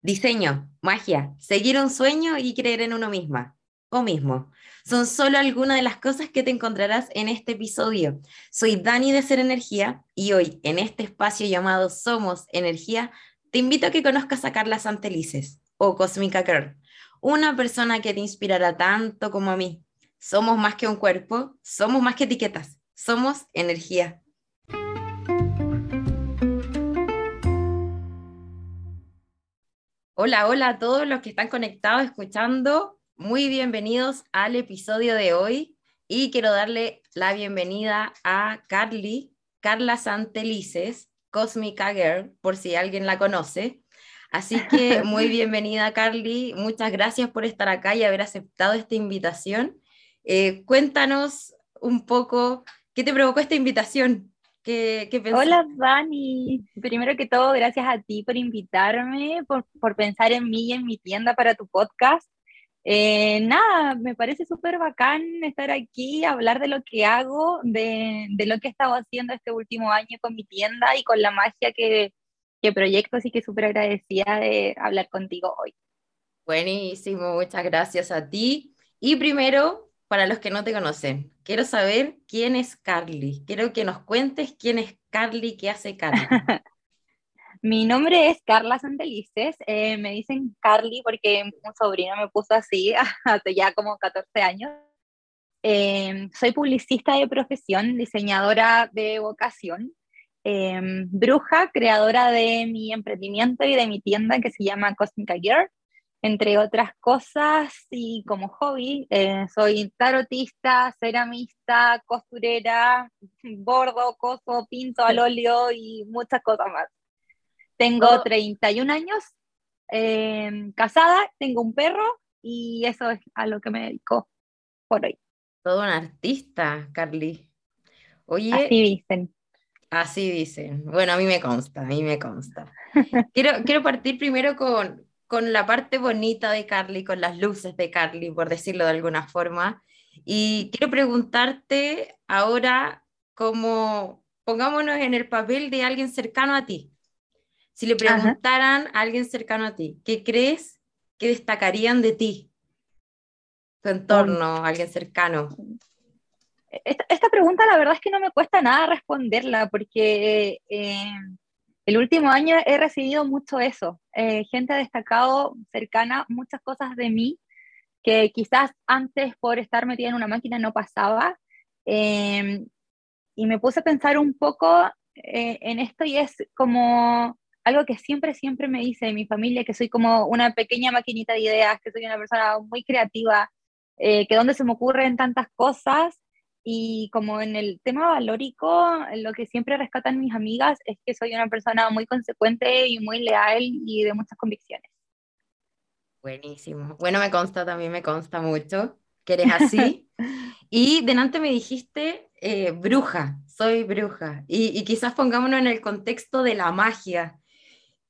Diseño, magia, seguir un sueño y creer en uno misma o mismo. Son solo algunas de las cosas que te encontrarás en este episodio. Soy Dani de Ser Energía y hoy en este espacio llamado Somos Energía te invito a que conozcas a Carla Santelices o Cósmica Girl, una persona que te inspirará tanto como a mí. Somos más que un cuerpo, somos más que etiquetas, somos energía. Hola, hola a todos los que están conectados escuchando. Muy bienvenidos al episodio de hoy y quiero darle la bienvenida a Carly, Carla Santelices, Cosmica Girl, por si alguien la conoce. Así que muy bienvenida Carly, muchas gracias por estar acá y haber aceptado esta invitación. Eh, cuéntanos un poco qué te provocó esta invitación. Hola Dani, primero que todo gracias a ti por invitarme, por, por pensar en mí y en mi tienda para tu podcast. Eh, nada, me parece súper bacán estar aquí, hablar de lo que hago, de, de, lo que he estado haciendo este último año con mi tienda y con la magia que, que proyecto, así que súper agradecida de hablar contigo hoy. Buenísimo, muchas gracias a ti. Y primero, para los que no te conocen, quiero saber quién es Carly. Quiero que nos cuentes quién es Carly, qué hace Carly. Mi nombre es Carla Santelices, eh, me dicen Carly porque un sobrino me puso así hace ya como 14 años. Eh, soy publicista de profesión, diseñadora de vocación, eh, bruja, creadora de mi emprendimiento y de mi tienda que se llama Cosmica Girl entre otras cosas, y como hobby, eh, soy tarotista, ceramista, costurera, bordo, coso, pinto al óleo y muchas cosas más. Tengo 31 años, em, casada, tengo un perro y eso es a lo que me dedico por hoy. Todo un artista, Carly. Oye, así dicen. Así dicen. Bueno, a mí me consta, a mí me consta. quiero, quiero partir primero con, con la parte bonita de Carly, con las luces de Carly, por decirlo de alguna forma. Y quiero preguntarte ahora, como pongámonos en el papel de alguien cercano a ti. Si le preguntaran a alguien cercano a ti, ¿qué crees que destacarían de ti? Tu entorno, alguien cercano. Esta, pregunta la verdad es que no me cuesta nada responderla porque eh, el último año he recibido mucho eso. Eh, gente ha destacado cercana muchas cosas de mí que quizás antes por estar metida en una máquina no pasaba. Em, y me puse a pensar un poco eh, en esto y es como algo que siempre, siempre me dice mi familia, que soy como una pequeña maquinita de ideas, que soy una persona muy creativa, eh, que donde se me ocurren tantas cosas y como en el tema valórico, lo que siempre rescatan mis amigas es que soy una persona muy consecuente y muy leal y de muchas convicciones. Buenísimo. Bueno, me consta también, me consta mucho que eres así. y delante me dijiste eh, bruja, soy bruja. Y, quizás pongámonos en el contexto de la magia.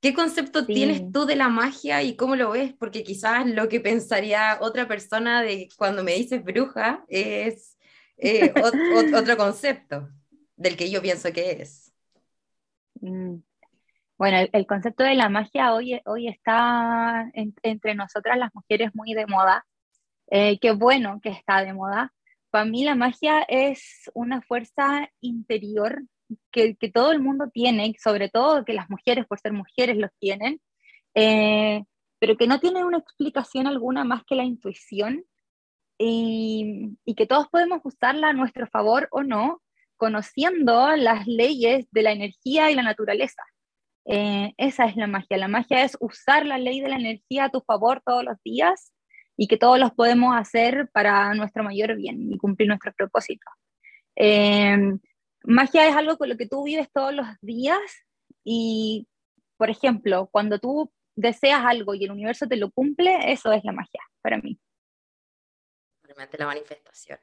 ¿Qué concepto tienes tú de la magia y cómo lo ves? Porque quizás lo que pensaría otra persona de cuando me dices bruja es eh, otro concepto del que yo pienso que es. Mm. Bueno, el, concepto de la magia hoy, hoy está entre nosotras las mujeres muy de moda. Eh, qué bueno que está de moda. Para mí la magia es una fuerza interior que, que, todo el mundo tiene, sobre todo que las mujeres por ser mujeres los tienen, eh, pero que no tiene una explicación alguna más que la intuición y, que todos podemos usarla a nuestro favor o no, conociendo las leyes de la energía y la naturaleza. Eh, esa es la magia. La magia es usar la ley de la energía a tu favor todos los días y que todos los podemos hacer para nuestro mayor bien y cumplir nuestros propósitos. Eh, magia es algo con lo que tú vives todos los días y, por ejemplo, cuando tú deseas algo y el universo te lo cumple, eso es la magia para mí la manifestación.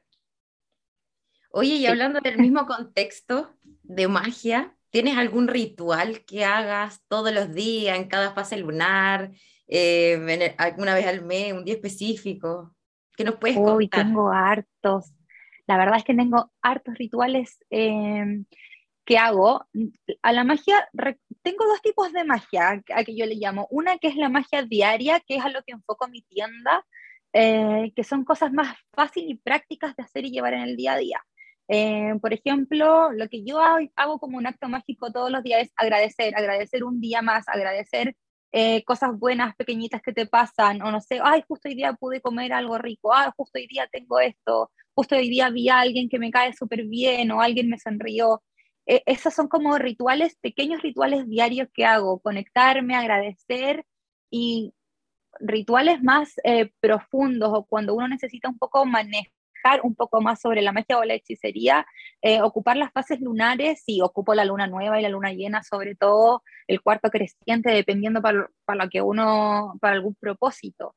Oye, y hablando del mismo contexto de magia, ¿tienes algún ritual que hagas todos los días, en cada fase lunar, eh, alguna vez al mes, un día específico? ¿Qué nos puedes contar? tengo hartos. La verdad es que tengo hartos rituales. Em, ¿qué hago? A la magia, tengo dos tipos de magia a que yo le llamo. Una que es la magia diaria, que es a lo que enfoco mi tienda, eh, que son cosas más fáciles y prácticas de hacer y llevar en el día a día. Eh, por ejemplo, lo que yo hago como un acto mágico todos los días es agradecer, agradecer un día más, agradecer eh, cosas buenas, pequeñitas que te pasan, o no sé, ay, justo hoy día pude comer algo rico, ay, justo hoy día tengo esto, justo hoy día vi a alguien que me cae súper bien o alguien me sonrió. Eh, esos son como rituales, pequeños rituales diarios que hago, conectarme, agradecer y rituales más eh, profundos o cuando uno necesita un poco manejar un poco más sobre la magia o la hechicería, eh, ocupar las fases lunares, y ocupo la luna nueva y la luna llena, sobre todo el cuarto creciente, dependiendo para, para que uno, para algún propósito.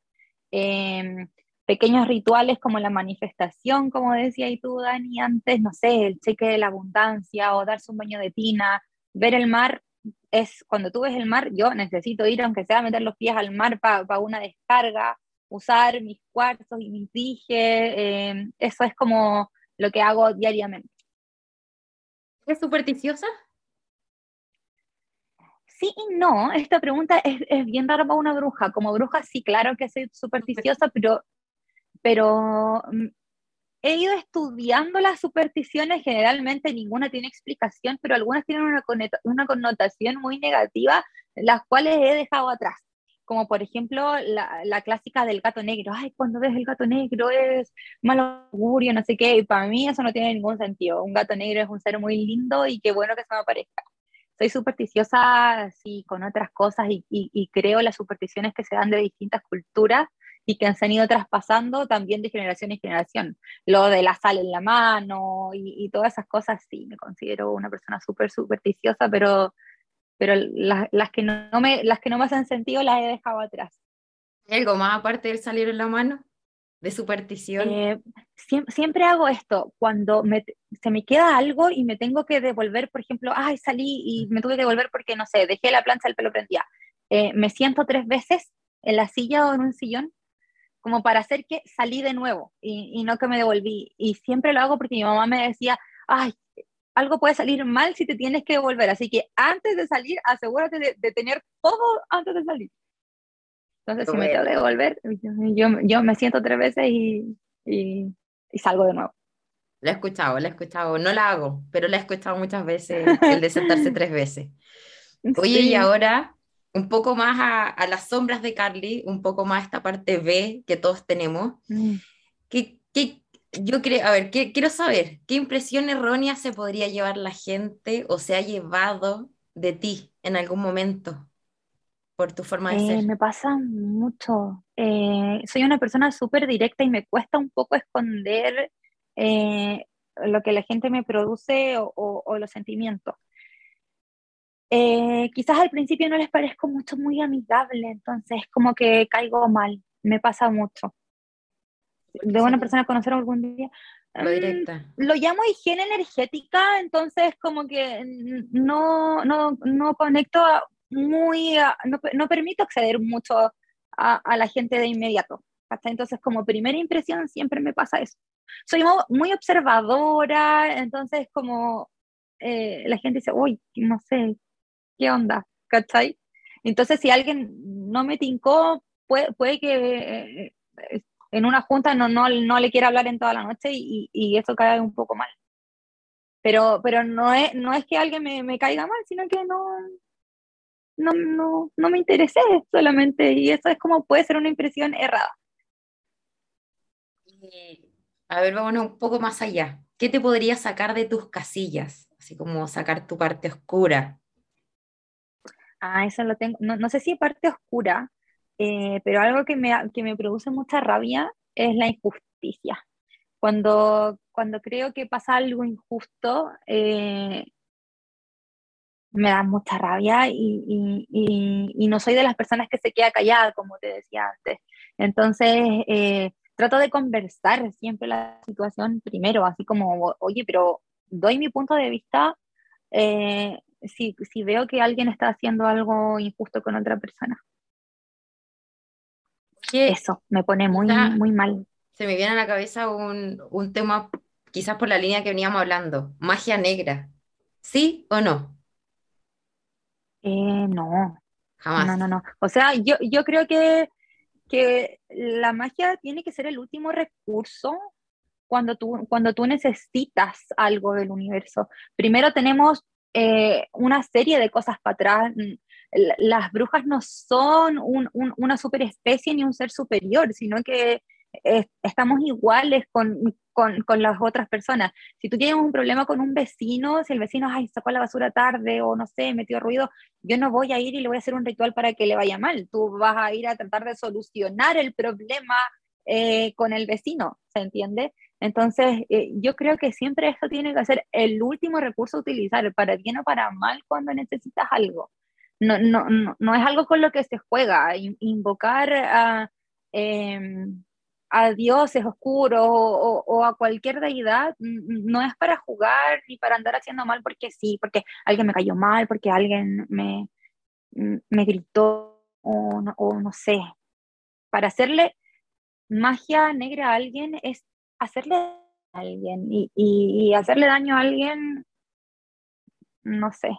Em, pequeños rituales como la manifestación, como decía y tú, Dani, antes, no sé, el cheque de la abundancia o darse un baño de tina, ver el mar, es cuando tú ves el mar, yo necesito ir, aunque sea meter los pies al mar para una descarga, usar mis cuarzos y mis dije, eh, eso es como lo que hago diariamente. ¿Es supersticiosa? Sí y no, esta pregunta es, es, bien rara para una bruja. Como bruja sí, claro que soy supersticiosa, pero pero mm, he ido estudiando las supersticiones, generalmente ninguna tiene explicación, pero algunas tienen una, una connotación muy negativa, las cuales he dejado atrás. Como por ejemplo la, la, clásica del gato negro. Ay, cuando ves el gato negro es mal augurio, no sé qué. Y para mí eso no tiene ningún sentido. Un gato negro es un ser muy lindo y qué bueno que se me aparezca. Soy supersticiosa, sí, con otras cosas y, y, y creo las supersticiones que se dan de distintas culturas y que se han ido traspasando también de generación en generación. Lo de la sal en la mano y, todas esas cosas, sí, me considero una persona súper supersticiosa, pero, pero las, que no me, las que no me hacen sentido las he dejado atrás. ¿Algo más aparte del salir en la mano? ¿De superstición? Eh, siempre, hago esto, cuando se me queda algo y me tengo que devolver, por ejemplo, ay, salí y me tuve que devolver porque, no sé, dejé la plancha del pelo prendida. Eh, me siento tres veces en la silla o en un sillón como para hacer que salí de nuevo y, no que me devolví. Y siempre lo hago porque mi mamá me decía, ay, algo puede salir mal si te tienes que devolver, así que antes de salir, asegúrate de, tener todo antes de salir. Entonces, si me tengo que devolver, yo, yo, me siento tres veces y, y, salgo de nuevo. La he escuchado, la he escuchado. No la hago, pero la he escuchado muchas veces, el de sentarse tres veces. Oye, y ahora un poco más a, las sombras de Carly, un poco más a esta parte B que todos tenemos. Mm. ¿Qué, yo creo, a ver, quiero saber, ¿qué impresión errónea se podría llevar la gente o se ha llevado de ti en algún momento por tu forma de eh, ser? Me pasa mucho. Eh, soy una persona súper directa y me cuesta un poco esconder eh, lo que la gente me produce o los sentimientos. Eh, quizás al principio no les parezco mucho muy amigable, entonces como que caigo mal, me pasa mucho. De una persona conocer algún día. Lo directa. Mm, lo llamo higiene energética, entonces como que no, no, no conecto muy, no, no, permito acceder mucho a, a, la gente de inmediato. Hasta entonces como primera impresión siempre me pasa eso. Soy muy observadora, entonces como eh, la gente dice, uy, no sé, ¿qué onda? ¿Cachai? Entonces, si alguien no me tincó, puede, que eh, en una junta no, no, no, le quiera hablar en toda la noche y, y, eso cae un poco mal. Pero, pero no, es, no es que alguien me, caiga mal, sino que no, no, no, no me interesé solamente. Y eso es como puede ser una impresión errada. A ver, vámonos un poco más allá. ¿Qué te podría sacar de tus casillas? Así como sacar tu parte oscura. Ah, eso lo tengo. No, no sé si es parte oscura, eh, pero algo que me, que me produce mucha rabia es la injusticia. Cuando, cuando creo que pasa algo injusto, eh, me da mucha rabia y, y, y, no soy de las personas que se queda callada, como te decía antes. Entonces, eh, trato de conversar siempre la situación primero, así como, oye, pero doy mi punto de vista, si, si veo que alguien está haciendo algo injusto con otra persona. Eso me pone muy, muy mal. Se me viene a la cabeza un, un, tema, quizás por la línea que veníamos hablando, magia negra. ¿Sí o no? Eh, no. Jamás. No, no, no. O sea, yo, yo creo que, que la magia tiene que ser el último recurso cuando tú, cuando tú necesitas algo del universo. Primero tenemos eh, una serie de cosas para atrás. Las brujas no son un, un, una superespecie ni un ser superior, sino que estamos iguales con, con, con, las otras personas. Si tú tienes un problema con un vecino, si el vecino ay, sacó la basura tarde o no sé, metió ruido, yo no voy a ir y le voy a hacer un ritual para que le vaya mal. Tú vas a ir a tratar de solucionar el problema eh, con el vecino, ¿se entiende? Entonces, eh, yo creo que siempre esto tiene que ser el último recurso a utilizar, para bien o para mal, cuando necesitas algo. No, no, no, no es algo con lo que se juega. Invocar a, eh, a dioses oscuros o, o, a cualquier deidad no es para jugar ni para andar haciendo mal porque sí, porque alguien me cayó mal, porque alguien me, me gritó o no, o no sé. Para hacerle magia negra a alguien es hacerle a alguien y, y, hacerle daño a alguien, no sé.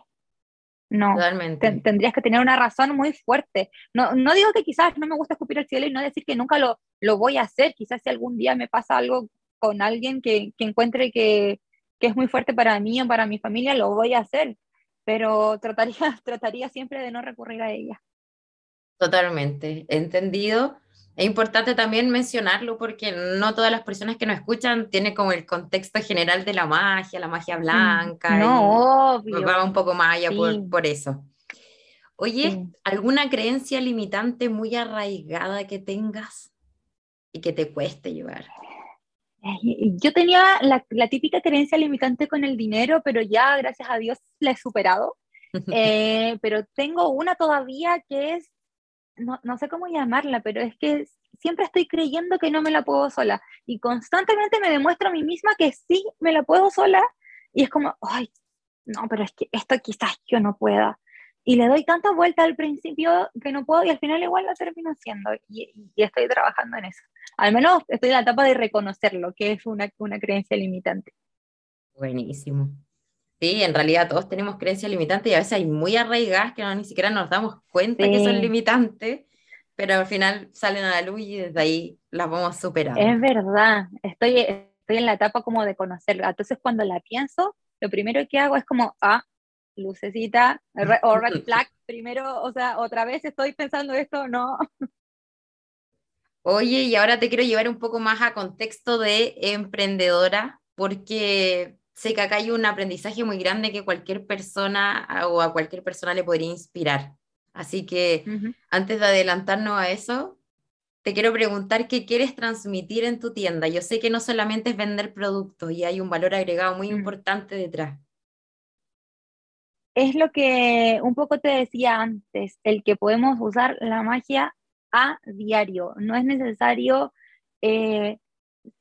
No, tendrías que tener una razón muy fuerte. No, no digo que quizás no me gusta escupir al cielo y no decir que nunca lo, lo voy a hacer. Quizás si algún día me pasa algo con alguien que, que encuentre que, que, es muy fuerte para mí o para mi familia, lo voy a hacer. Pero trataría, trataría siempre de no recurrir a ella. Totalmente, entendido. Es importante también mencionarlo porque no todas las personas que nos escuchan tienen como el contexto general de la magia, la magia mm, blanca. No, obvio. Va un poco más allá por, por, eso. Oye, ¿alguna creencia limitante muy arraigada que tengas y que te cueste llevar? Yo tenía la, la típica creencia limitante con el dinero, pero ya, gracias a Dios, la he superado. Eh, pero tengo una todavía que es no, no, sé cómo llamarla, pero es que siempre estoy creyendo que no me la puedo sola y constantemente me demuestro a mí misma que sí me la puedo sola y es como, ay, no, pero es que esto quizás yo no pueda. Y le doy tanta vuelta al principio que no puedo y al final igual lo termino haciendo y, y estoy trabajando en eso. Al menos estoy en la etapa de reconocerlo, que es una, una creencia limitante. Buenísimo. Sí, en realidad todos tenemos creencias limitantes y a veces hay muy arraigadas que no, ni siquiera nos damos cuenta que son limitantes, pero al final salen a la luz y desde ahí las vamos superando. Es verdad, estoy, estoy en la etapa como de conocerla. Entonces cuando la pienso, lo primero que hago es como, ah, lucecita o red flag, primero, o sea, otra vez estoy pensando esto, no. Oye, y ahora te quiero llevar un poco más a contexto de emprendedora, porque sé que acá hay un aprendizaje muy grande que cualquier persona o a cualquier persona le podría inspirar. Así que antes de adelantarnos a eso, te quiero preguntar qué quieres transmitir en tu tienda. Yo sé que no solamente es vender productos y hay un valor agregado muy mm. importante detrás. Es lo que un poco te decía antes, el que podemos usar la magia a diario. No es necesario eh,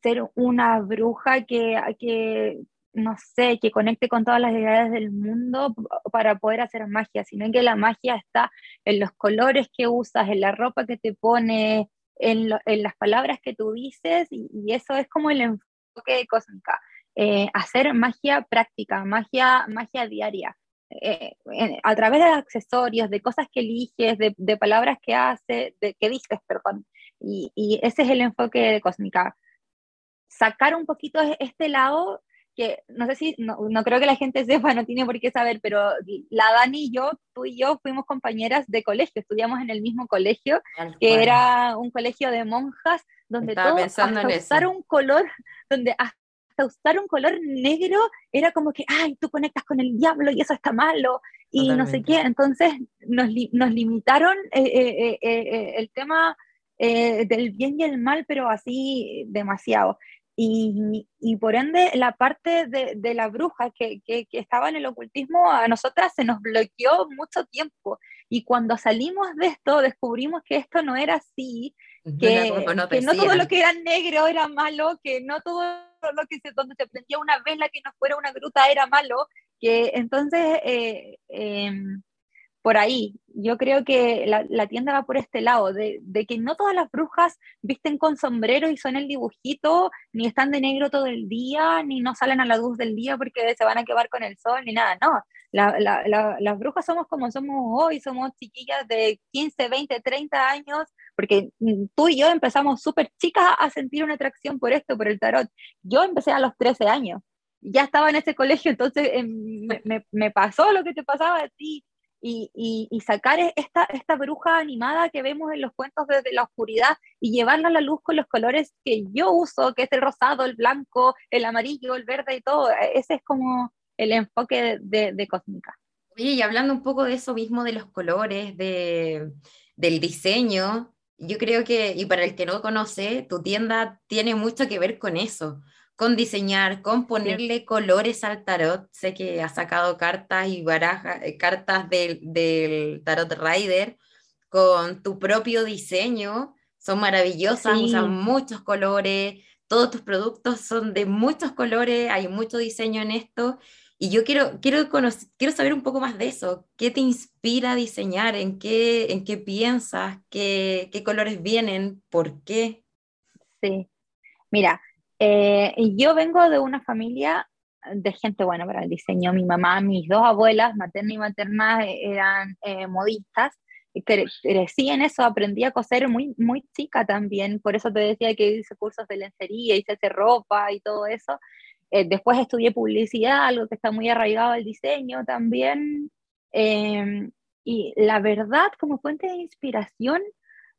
ser una bruja que, que, no sé, que conecte con todas las deidades del mundo para poder hacer magia, sino que la magia está en los colores que usas, en la ropa que te pones, en, las palabras que tú dices, y, eso es como el enfoque de Cósmica. Eh, hacer magia práctica, magia, magia diaria. Eh, a través de accesorios, de cosas que eliges, de, palabras que haces, de que dices, perdón. Y, y ese es el enfoque de Cósmica. Sacar un poquito este lado que no sé si, no, no, creo que la gente sepa, no tiene por qué saber, pero la Dani y yo, tú y yo fuimos compañeras de colegio, estudiamos en el mismo colegio, que era un colegio de monjas, donde todo, hasta usar un color, donde hasta usar un color negro era como que, ay, tú conectas con el diablo y eso está malo, y no sé qué, entonces nos, nos limitaron eh, eh, eh, el tema del bien y el mal, pero así demasiado. Y, y, por ende, la parte de, de la bruja que, que, que, estaba en el ocultismo a nosotras se nos bloqueó mucho tiempo. Y cuando salimos de esto, descubrimos que esto no era así, que, no, que no todo lo que era negro era malo, que no todo lo que se, donde se prendía una vela que no fuera una gruta era malo, que entonces, eh, em, por ahí. Yo creo que la, tienda va por este lado, de, que no todas las brujas visten con sombrero y son el dibujito, ni están de negro todo el día, ni no salen a la luz del día porque se van a quemar con el sol, ni nada. No, las brujas somos como somos hoy, somos chiquillas de 15, 20, 30 años, porque tú y yo empezamos súper chicas a sentir una atracción por esto, por el tarot. Yo empecé a los 13 años ya estaba en ese colegio, entonces em, me, me, pasó lo que te pasaba a ti y, y, sacar e-, esta, esta bruja animada que vemos en los cuentos desde la oscuridad y llevarla a la luz con los colores que yo uso, que es el rosado, el blanco, el amarillo, el verde y todo. E-, ese es como el enfoque de, de Cósmica. Oye, y hablando un poco de eso mismo, de los colores, de, del diseño, yo creo que, y para el que no conoce, tu tienda tiene mucho que ver con eso con diseñar, con ponerle colores al tarot. Sé que ha sacado cartas y barajas, eh, cartas del, tarot Rider con tu propio diseño. Son maravillosas, usan muchos colores, todos tus productos son de muchos colores, hay mucho diseño en esto. Y yo quiero, quiero, quiero saber un poco más de eso. ¿Qué te inspira a diseñar? ¿En qué, en qué piensas? ¿Qué, ¿Qué colores vienen? ¿Por qué? Sí, mira, eh, yo vengo de una familia de gente buena para el diseño. Mi mamá, mis dos abuelas, materna y materna, eran eh, modistas. crecí en eso, aprendí a coser muy, muy chica también, por eso te decía que hice cursos de lencería, hice hacer ropa y todo eso. Eh, después estudié publicidad, algo que está muy arraigado al diseño también. Em, y la verdad, como fuente de inspiración,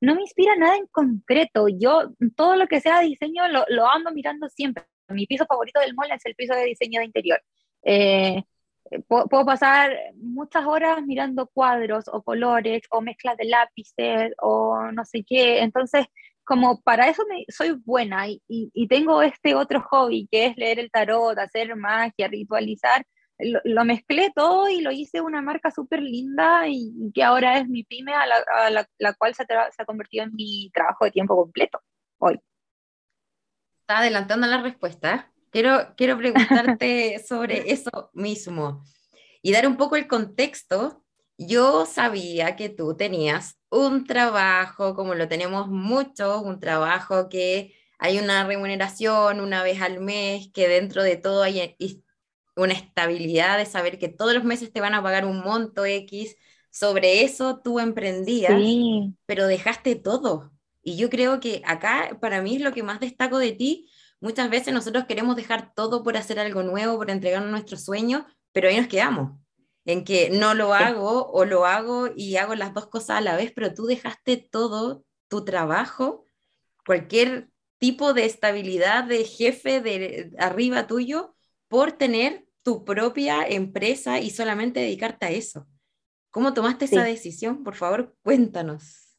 no me inspira nada en concreto. Yo todo lo que sea diseño lo, lo ando mirando siempre. Mi piso favorito del mall es el piso de diseño de interior. Eh, puedo, pasar muchas horas mirando cuadros o colores o mezclas de lápices o no sé qué. Entonces, como para eso me, soy buena y, y, tengo este otro hobby que es leer el tarot, hacer magia, ritualizar lo, mezclé todo y lo hice una marca súper linda y, que ahora es mi pyme, a la, la, cual se, ha convertido en mi trabajo de tiempo completo hoy. Está adelantando la respuesta. Quiero, quiero preguntarte sobre eso mismo y dar un poco el contexto. Yo sabía que tú tenías un trabajo, como lo tenemos muchos, un trabajo que hay una remuneración una vez al mes, que dentro de todo hay una estabilidad de saber que todos los meses te van a pagar un monto X. Sobre eso tú emprendías, pero dejaste todo. Y yo creo que acá para mí es lo que más destaco de ti. Muchas veces nosotros queremos dejar todo por hacer algo nuevo, por entregarnos nuestros sueños, pero ahí nos quedamos. En que no lo hago o lo hago y hago las dos cosas a la vez, pero tú dejaste todo, tu trabajo, cualquier tipo de estabilidad de jefe de arriba tuyo, por tener tu propia empresa y solamente dedicarte a eso. ¿Cómo tomaste esa decisión? Por favor, cuéntanos.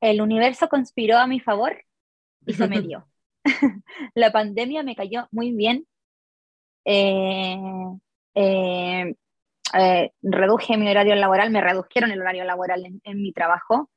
El universo conspiró a mi favor y se me dio. la pandemia me cayó muy bien. Eh, eh, eh, reduje mi horario laboral, me redujeron el horario laboral en, mi trabajo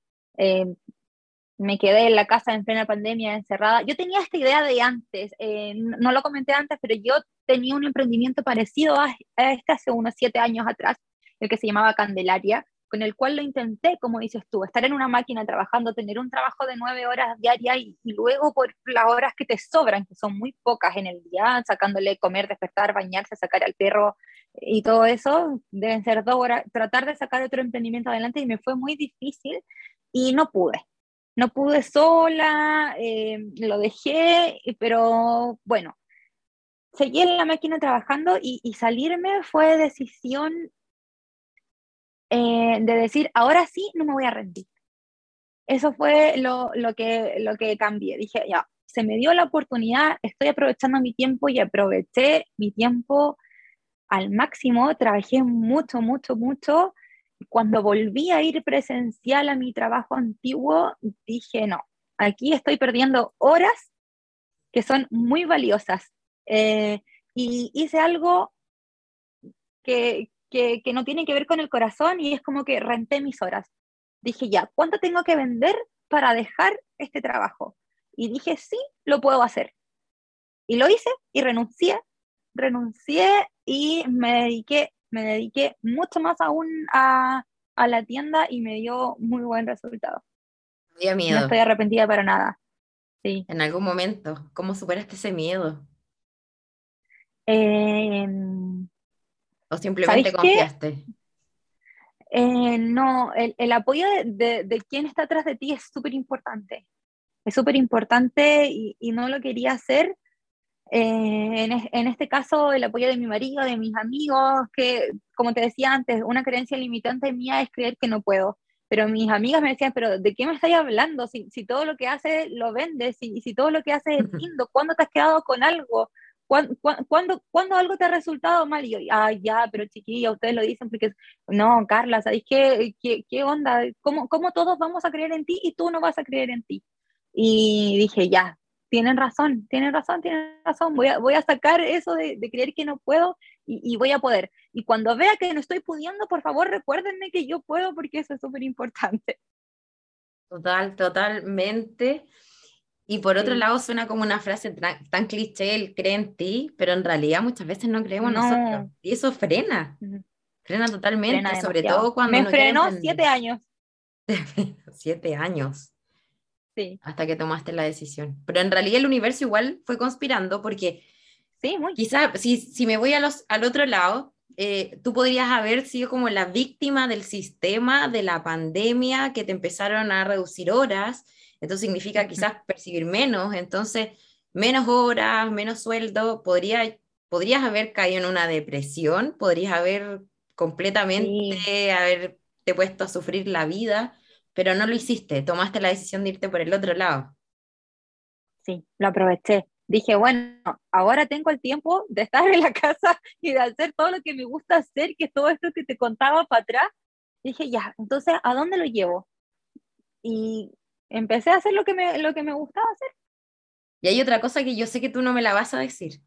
me quedé en la casa en plena pandemia encerrada. Yo tenía esta idea de antes, eh, no lo comenté antes, pero yo tenía un emprendimiento parecido a, este hace unos siete años atrás, el que se llamaba Candelaria, con el cual lo intenté, como dices tú, estar en una máquina trabajando, tener un trabajo de nueve horas diarias y, luego por las horas que te sobran, que son muy pocas en el día, sacándole comer, despertar, bañarse, sacar al perro y todo eso, deben ser dos horas, tratar de sacar otro emprendimiento adelante y me fue muy difícil y no pude no pude sola, eh, lo dejé, pero bueno, seguí en la máquina trabajando y, salirme fue decisión eh, de decir, ahora sí, no me voy a rendir. Eso fue lo, que, lo que cambié. Dije, ya, se me dio la oportunidad, estoy aprovechando mi tiempo y aproveché mi tiempo al máximo, trabajé mucho, mucho, mucho cuando volví a ir presencial a mi trabajo antiguo, dije, no, aquí estoy perdiendo horas que son muy valiosas. Eh, y hice algo que, que, que, no tiene que ver con el corazón y es como que renté mis horas. Dije, ya, ¿cuánto tengo que vender para dejar este trabajo? Y dije, sí, lo puedo hacer. Y lo hice y renuncié, renuncié y me dediqué me dediqué mucho más aún a, a la tienda y me dio muy buen resultado. Miedo. No estoy arrepentida para nada. Sí. En algún momento, ¿cómo superaste ese miedo? Eh, ¿O simplemente confiaste? Eh, no, el, el apoyo de, de, de, quien está atrás de ti es súper importante. Es súper importante y, y, no lo quería hacer. Eh, en, en, este caso, el apoyo de mi marido, de mis amigos, que, como te decía antes, una creencia limitante mía es creer que no puedo. Pero mis amigas me decían, pero ¿de qué me estáis hablando? Si, si todo lo que haces lo vendes, si, si todo lo que haces es lindo, ¿cuándo te has quedado con algo? ¿Cuándo, cuándo, cuándo algo te ha resultado mal? Y yo, ah, ya, pero chiquilla, ustedes lo dicen porque, no, Carla, ¿sabéis qué, qué, qué onda? ¿Cómo, ¿Cómo todos vamos a creer en ti y tú no vas a creer en ti? Y dije, ya, tienen razón, tienen razón, tienen razón, voy a, voy a sacar eso de, de creer que no puedo y, y, voy a poder. Y cuando vea que no estoy pudiendo, por favor, recuérdenme que yo puedo porque eso es súper importante. Total, totalmente. Y por otro sí. lado suena como una frase tan, tan, cliché, el cree en ti, pero en realidad muchas veces no creemos no. nosotros. Y eso frena, frena totalmente, frena sobre todo cuando... Me frenó siete años. siete años. Sí. Hasta que tomaste la decisión. Pero en realidad el universo igual fue conspirando porque sí, muy. quizá si, si me voy a los, al otro lado, eh, tú podrías haber sido como la víctima del sistema, de la pandemia, que te empezaron a reducir horas entonces significa quizás percibir menos, entonces menos horas, menos sueldo, podría, podrías haber caído en una depresión, podrías haber completamente sí. haberte puesto a sufrir la vida, pero no lo hiciste, tomaste la decisión de irte por el otro lado. Sí, lo aproveché. Dije, bueno, ahora tengo el tiempo de estar en la casa y de hacer todo lo que me gusta hacer, que es todo esto que te contaba para atrás. Dije, ya, entonces, ¿a dónde lo llevo? Y empecé a hacer lo que me, lo que me gustaba hacer. Y hay otra cosa que yo sé que tú no me la vas a decir.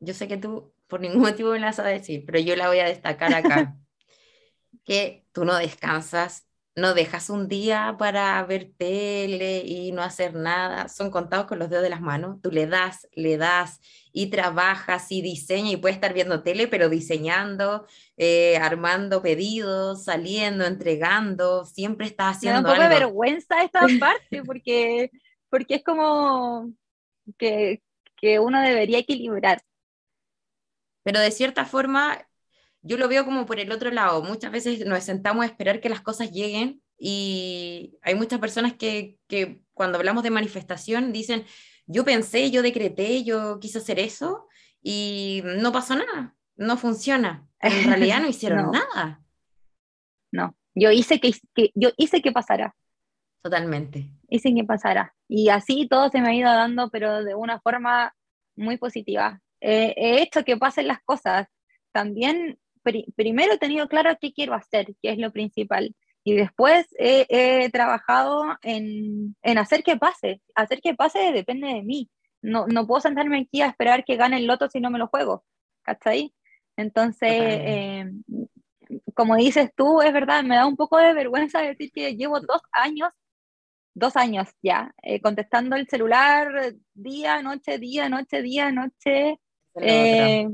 Yo sé que tú por ningún motivo me la vas a decir, pero yo la voy a destacar acá. que tú no descansas, no dejas un día para ver tele y no hacer nada. Son contados con los dedos de las manos. Tú le das, le das y trabajas y diseñas y puedes estar viendo tele, pero diseñando, eh, armando pedidos, saliendo, entregando. Siempre estás haciendo Me da un poco algo. de vergüenza esta parte porque, porque es como que, que uno debería equilibrar. Pero de cierta forma, yo lo veo como por el otro lado. Muchas veces nos sentamos a esperar que las cosas lleguen y hay muchas personas que, que, cuando hablamos de manifestación dicen, yo pensé, yo decreté, yo quise hacer eso y no pasó nada, no funciona. En realidad no hicieron no. nada. No, yo hice que, que, yo hice que pasara. Totalmente. Hice que pasara. Y así todo se me ha ido dando, pero de una forma muy positiva. Eh, he hecho que pasen las cosas. También primero he tenido claro qué quiero hacer, que es lo principal. Y después he, he trabajado en, en, hacer que pase. Hacer que pase depende de mí. No, no puedo sentarme aquí a esperar que gane el loto si no me lo juego. ¿Cachai? Entonces, eh, como dices tú, es verdad, me da un poco de vergüenza decir que llevo dos años, dos años ya, eh, contestando el celular día, noche, día, noche, día, noche. Eh,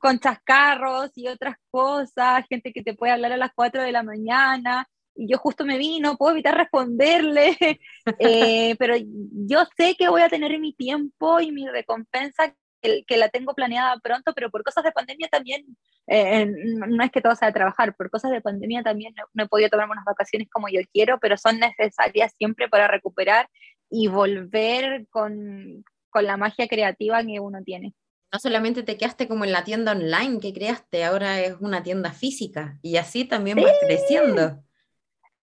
con chascarros y otras cosas, gente que te puede hablar a las 4 de la mañana, y yo justo me vi, no puedo evitar responderle, eh, pero yo sé que voy a tener mi tiempo y mi recompensa, que, la tengo planeada pronto, pero por cosas de pandemia también, eh, no es que todo sea trabajar, por cosas de pandemia también no, no he podido tomarme unas vacaciones como yo quiero, pero son necesarias siempre para recuperar y volver con, con la magia creativa que uno tiene no solamente te quedaste como en la tienda online que creaste, ahora es una tienda física y así también sí. vas creciendo.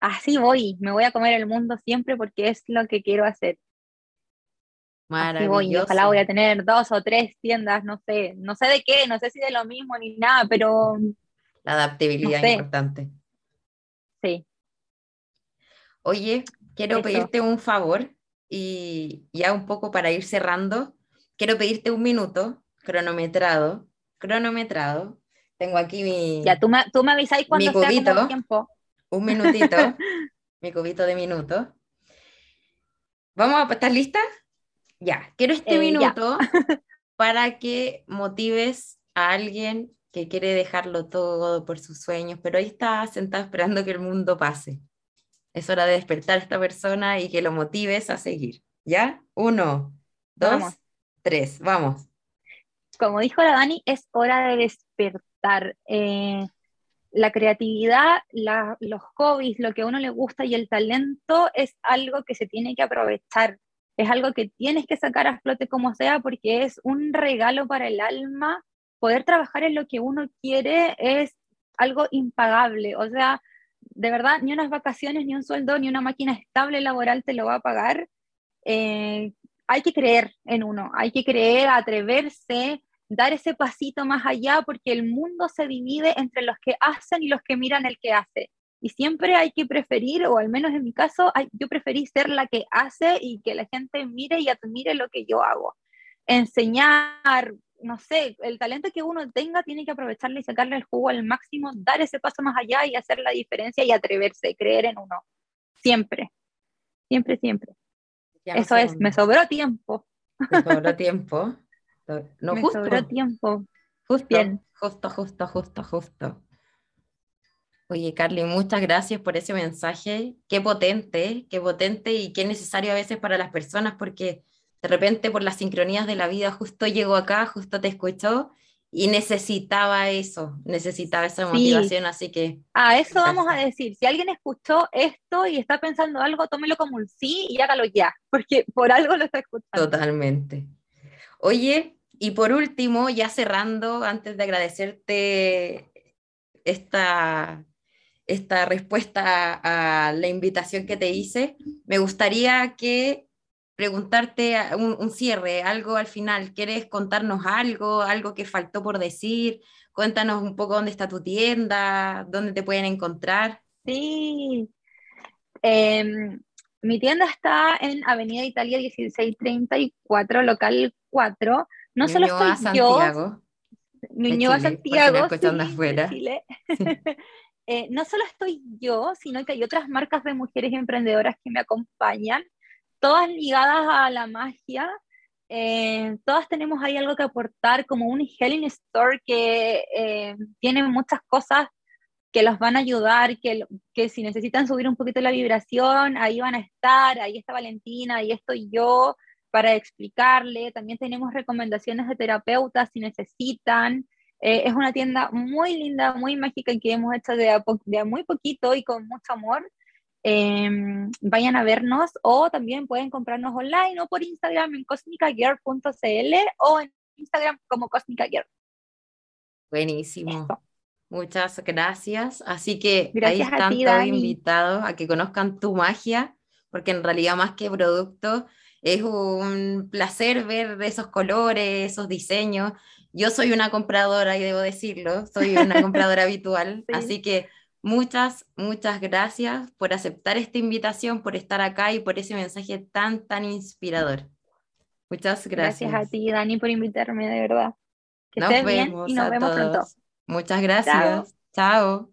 Así voy, me voy a comer el mundo siempre porque es lo que quiero hacer. Maravilloso. Voy, ojalá voy a tener dos o tres tiendas, no sé, no sé de qué, no sé si de lo mismo ni nada, pero... La adaptabilidad no sé. es importante. Sí. Oye, quiero Eso. pedirte un favor y ya un poco para ir cerrando, quiero pedirte un minuto cronometrado, cronometrado. Tengo aquí mi. Ya, tú me, tú me avisáis cuando mi cubito, sea tiempo. Un minutito, mi cubito de minuto. ¿Vamos a estar listas? Ya, quiero este eh, minuto para que motives a alguien que quiere dejarlo todo por sus sueños, pero ahí está sentado esperando que el mundo pase. Es hora de despertar a esta persona y que lo motives a seguir. ¿Ya? Uno, dos, tres, vamos. Como dijo la Dani, es hora de despertar. Eh, la creatividad, los hobbies, lo que a uno le gusta y el talento es algo que se tiene que aprovechar. Es algo que tienes que sacar a flote como sea porque es un regalo para el alma. Poder trabajar en lo que uno quiere es algo impagable. O sea, de verdad, ni unas vacaciones, ni un sueldo, ni una máquina estable laboral te lo va a pagar. Eh, hay que creer en uno, hay que creer, atreverse, dar ese pasito más allá, porque el mundo se divide entre los que hacen y los que miran el que hace. Y siempre hay que preferir, o al menos en mi caso, yo preferí ser la que hace y que la gente mire y admire lo que yo hago. Enseñar, no sé, el talento que uno tenga tiene que aprovecharle y sacarle el jugo al máximo, dar ese paso más allá y hacer la diferencia y atreverse, creer en uno. Siempre, siempre, siempre. Eso es, me sobró tiempo. Me sobró tiempo. No, me sobró tiempo. Justo, Bien. justo, justo, justo, justo. Oye, Carly, muchas gracias por ese mensaje. Qué potente, qué potente y qué necesario a veces para las personas, porque de repente por las sincronías de la vida justo llegó acá, justo te escuchó y necesitaba eso, necesitaba esa motivación, así que... A eso vamos a decir, si alguien escuchó esto y está pensando algo, tómelo como un sí y hágalo ya, porque por algo lo está escuchando. Totalmente. Oye, y por último, ya cerrando, antes de agradecerte esta, esta respuesta a la invitación que te hice, me gustaría que preguntarte un, cierre, algo al final. ¿Quieres contarnos algo, algo que faltó por decir? Cuéntanos un poco dónde está tu tienda, dónde te pueden encontrar. Sí. Em, mi tienda está en Avenida Italia 1634, local 4. No solo estoy Santiago. yo, Santiago, no solo estoy yo, sino que hay otras marcas de mujeres emprendedoras que me acompañan todas ligadas a la magia. Eh, todas tenemos ahí algo que aportar, como un Healing Store que eh, tiene muchas cosas que los van a ayudar, que, que si necesitan subir un poquito la vibración, ahí van a estar, ahí está Valentina, ahí estoy yo para explicarle. También tenemos recomendaciones de terapeutas si necesitan. Eh, es una tienda muy linda, muy mágica que hemos hecho de de a muy poquito y con mucho amor. Em, vayan a vernos o también pueden comprarnos online o por Instagram en cosmicagear.cl o en Instagram como cosmicagear. Buenísimo. Muchas gracias. Así que ahí están todos invitados a que conozcan tu magia, porque en realidad más que producto es un placer ver esos colores, esos diseños. Yo soy una compradora, y debo decirlo, soy una compradora habitual, así que Muchas, muchas gracias por aceptar esta invitación, por estar acá y por ese mensaje tan, tan inspirador. Muchas gracias. Gracias a ti, Dani, por invitarme, de verdad. Que estés bien y nos vemos pronto. Muchas gracias. Chao.